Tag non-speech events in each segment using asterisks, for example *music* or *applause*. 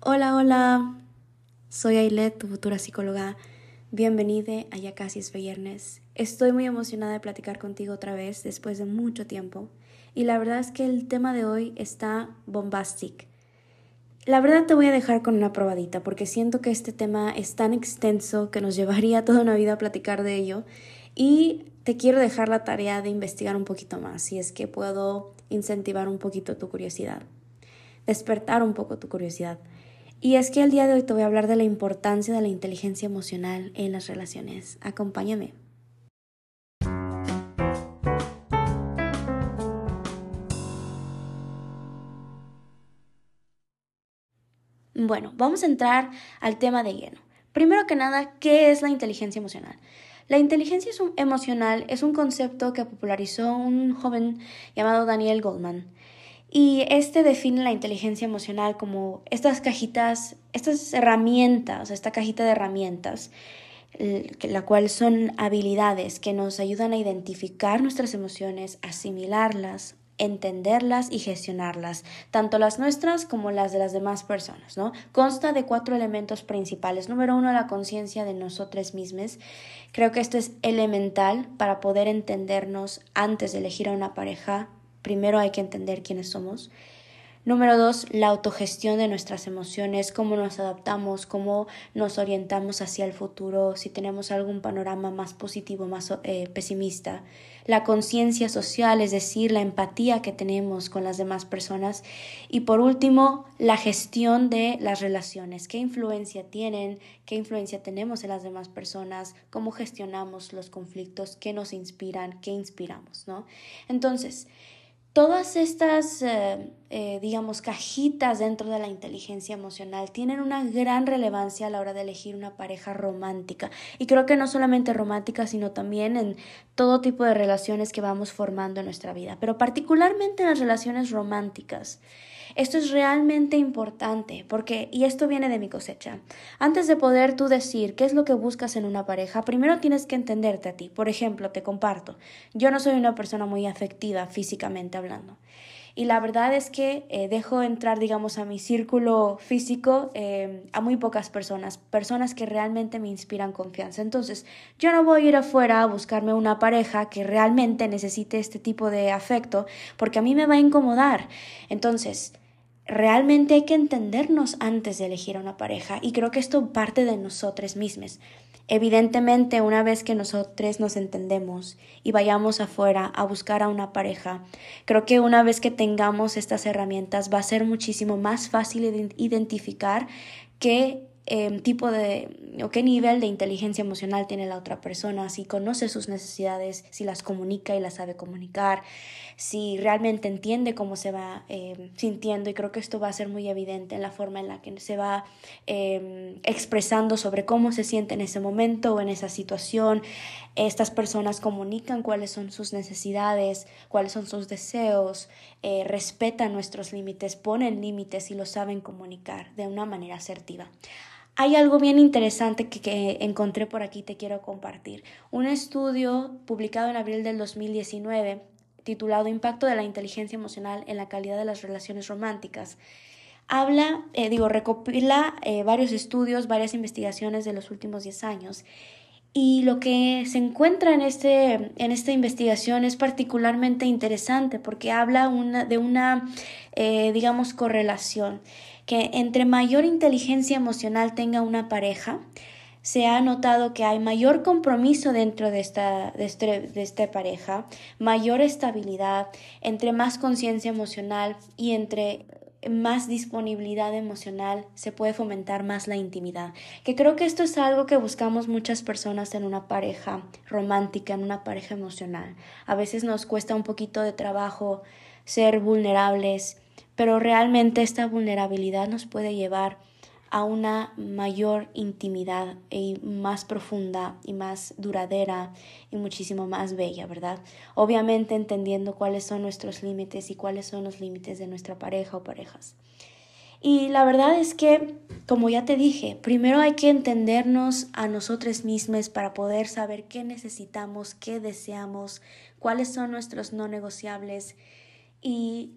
Hola, hola. Soy Ailet, tu futura psicóloga. Bienvenida a Ya casi es viernes. Estoy muy emocionada de platicar contigo otra vez después de mucho tiempo. Y la verdad es que el tema de hoy está bombastic. La verdad te voy a dejar con una probadita porque siento que este tema es tan extenso que nos *laughs* llevaría toda una vida a platicar de ello. Y te quiero dejar la tarea de investigar un poquito más, si es que puedo incentivar un poquito tu curiosidad, despertar un poco tu curiosidad. Y es que el día de hoy te voy a hablar de la importancia de la inteligencia emocional en las relaciones. Acompáñame. Bueno, vamos a entrar al tema de lleno. Primero que nada, ¿qué es la inteligencia emocional? La inteligencia emocional es un concepto que popularizó un joven llamado Daniel Goldman. Y este define la inteligencia emocional como estas cajitas, estas herramientas, esta cajita de herramientas, la cual son habilidades que nos ayudan a identificar nuestras emociones, asimilarlas, entenderlas y gestionarlas, tanto las nuestras como las de las demás personas, ¿no? Consta de cuatro elementos principales. Número uno, la conciencia de nosotros mismos. Creo que esto es elemental para poder entendernos antes de elegir a una pareja, primero hay que entender quiénes somos. Número dos, la autogestión de nuestras emociones, cómo nos adaptamos, cómo nos orientamos hacia el futuro, si tenemos algún panorama más positivo, más eh, pesimista. La conciencia social, es decir, la empatía que tenemos con las demás personas. Y por último, la gestión de las relaciones, qué influencia tienen, qué influencia tenemos en las demás personas, cómo gestionamos los conflictos, qué nos inspiran, qué inspiramos, ¿no? Entonces, Todas estas, eh, eh, digamos, cajitas dentro de la inteligencia emocional tienen una gran relevancia a la hora de elegir una pareja romántica. Y creo que no solamente romántica, sino también en todo tipo de relaciones que vamos formando en nuestra vida, pero particularmente en las relaciones románticas. Esto es realmente importante porque, y esto viene de mi cosecha, antes de poder tú decir qué es lo que buscas en una pareja, primero tienes que entenderte a ti. Por ejemplo, te comparto, yo no soy una persona muy afectiva físicamente hablando. Y la verdad es que eh, dejo entrar, digamos, a mi círculo físico eh, a muy pocas personas, personas que realmente me inspiran confianza. Entonces, yo no voy a ir afuera a buscarme una pareja que realmente necesite este tipo de afecto, porque a mí me va a incomodar. Entonces, realmente hay que entendernos antes de elegir a una pareja y creo que esto parte de nosotros mismos. Evidentemente, una vez que nosotros nos entendemos y vayamos afuera a buscar a una pareja, creo que una vez que tengamos estas herramientas va a ser muchísimo más fácil identificar qué eh, tipo de o qué nivel de inteligencia emocional tiene la otra persona, si conoce sus necesidades, si las comunica y las sabe comunicar, si realmente entiende cómo se va eh, sintiendo y creo que esto va a ser muy evidente en la forma en la que se va eh, expresando sobre cómo se siente en ese momento o en esa situación. Estas personas comunican cuáles son sus necesidades, cuáles son sus deseos, eh, respetan nuestros límites, ponen límites y lo saben comunicar de una manera asertiva. Hay algo bien interesante que, que, encontré por aquí, te quiero compartir. Un estudio publicado en abril del 2019 titulado Impacto de la inteligencia emocional en la calidad de las relaciones románticas. Habla, eh, digo, recopila eh, varios estudios, varias investigaciones de los últimos 10 años. Y lo que se encuentra en, este, en esta investigación es particularmente interesante porque habla una, de una, eh, digamos, correlación, que entre mayor inteligencia emocional tenga una pareja, se ha notado que hay mayor compromiso dentro de esta, de este, de esta pareja, mayor estabilidad, entre más conciencia emocional y entre más disponibilidad emocional se puede fomentar más la intimidad. Que creo que esto es algo que buscamos muchas personas en una pareja romántica, en una pareja emocional. A veces nos cuesta un poquito de trabajo ser vulnerables, pero realmente esta vulnerabilidad nos puede llevar a una mayor intimidad y más profunda y más duradera y muchísimo más bella, ¿verdad? Obviamente entendiendo cuáles son nuestros límites y cuáles son los límites de nuestra pareja o parejas. Y la verdad es que, como ya te dije, primero hay que entendernos a nosotros mismos para poder saber qué necesitamos, qué deseamos, cuáles son nuestros no negociables y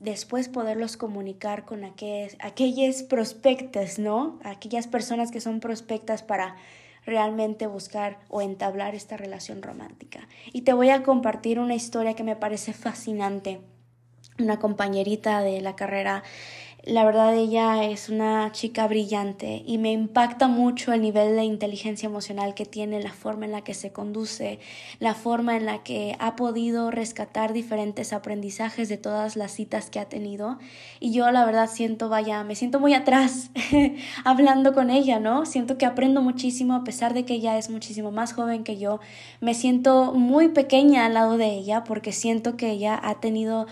después poderlos comunicar con aquellas, prospectas, ¿no? Aquellas personas que son prospectas para realmente buscar o entablar esta relación romántica. Y te voy a compartir una historia que me parece fascinante. Una compañerita de la carrera la verdad ella es una chica brillante y me impacta mucho el nivel de inteligencia emocional que tiene, la forma en la que se conduce, la forma en la que ha podido rescatar diferentes aprendizajes de todas las citas que ha tenido. Y yo la verdad siento, vaya, me siento muy atrás *laughs* hablando con ella, ¿no? Siento que aprendo muchísimo a pesar de que ella es muchísimo más joven que yo. Me siento muy pequeña al lado de ella porque siento que ella ha tenido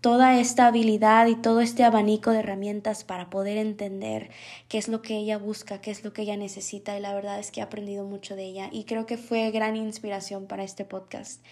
toda esta habilidad y todo este abanico de herramientas para poder entender qué es lo que ella busca, qué es lo que ella necesita y la verdad es que he aprendido mucho de ella y creo que fue gran inspiración para este podcast.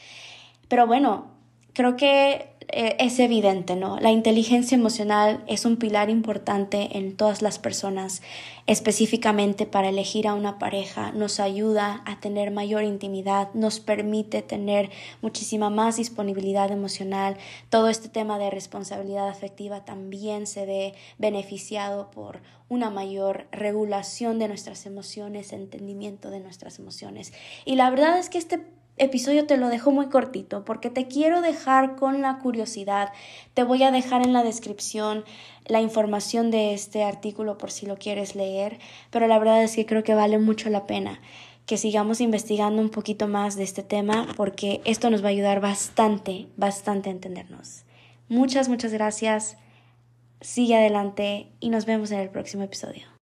Pero bueno, creo que eh, es evidente, ¿no? La inteligencia emocional es un pilar importante en todas las personas, específicamente para elegir a una pareja, nos ayuda a tener mayor intimidad, nos permite tener muchísima más disponibilidad emocional. Todo este tema de responsabilidad afectiva también se ve beneficiado por una mayor regulación de nuestras emociones, entendimiento de nuestras emociones. Y la verdad es que este episodio te lo dejo muy cortito porque te quiero dejar con la curiosidad. Te voy a dejar en la descripción la información de este artículo por si lo quieres leer, pero la verdad es que creo que vale mucho la pena que sigamos investigando un poquito más de este tema porque esto nos va a ayudar bastante, bastante a entendernos. Muchas, muchas gracias. Sigue adelante y nos vemos en el próximo episodio.